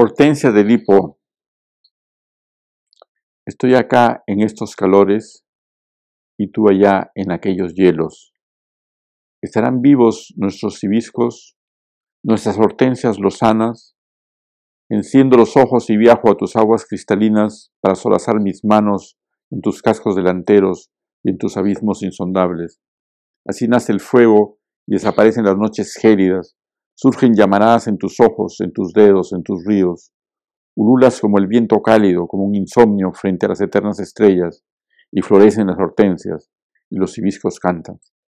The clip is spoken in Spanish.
Hortensia de Lipo, estoy acá en estos calores y tú allá en aquellos hielos. ¿Estarán vivos nuestros cibiscos, nuestras hortensias lozanas? Enciendo los ojos y viajo a tus aguas cristalinas para solazar mis manos en tus cascos delanteros y en tus abismos insondables. Así nace el fuego y desaparecen las noches gélidas, surgen llamaradas en tus ojos, en tus dedos, en tus ríos. Ululas como el viento cálido, como un insomnio frente a las eternas estrellas, y florecen las hortensias, y los hibiscos cantan.